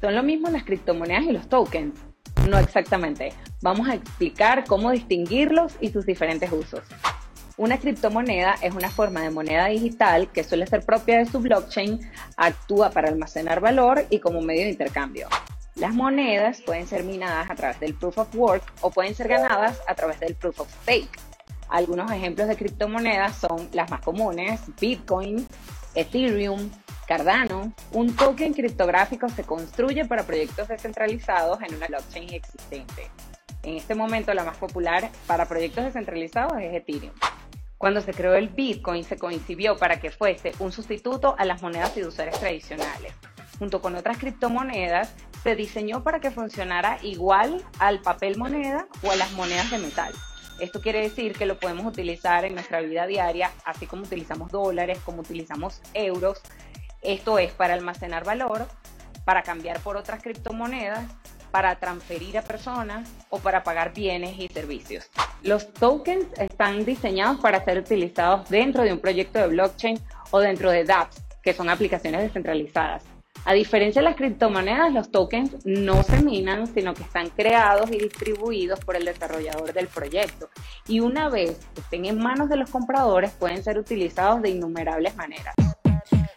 ¿Son lo mismo las criptomonedas y los tokens? No exactamente. Vamos a explicar cómo distinguirlos y sus diferentes usos. Una criptomoneda es una forma de moneda digital que suele ser propia de su blockchain, actúa para almacenar valor y como medio de intercambio. Las monedas pueden ser minadas a través del proof of work o pueden ser ganadas a través del proof of stake. Algunos ejemplos de criptomonedas son las más comunes, Bitcoin, Ethereum, Cardano. Un token criptográfico se construye para proyectos descentralizados en una blockchain existente. En este momento la más popular para proyectos descentralizados es Ethereum. Cuando se creó el Bitcoin se concibió para que fuese un sustituto a las monedas fiduciarias tradicionales. Junto con otras criptomonedas, se diseñó para que funcionara igual al papel moneda o a las monedas de metal. Esto quiere decir que lo podemos utilizar en nuestra vida diaria, así como utilizamos dólares, como utilizamos euros. Esto es para almacenar valor, para cambiar por otras criptomonedas para transferir a personas o para pagar bienes y servicios. Los tokens están diseñados para ser utilizados dentro de un proyecto de blockchain o dentro de dApps, que son aplicaciones descentralizadas. A diferencia de las criptomonedas, los tokens no se minan, sino que están creados y distribuidos por el desarrollador del proyecto. Y una vez estén en manos de los compradores, pueden ser utilizados de innumerables maneras.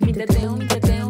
me the deal, me the deal.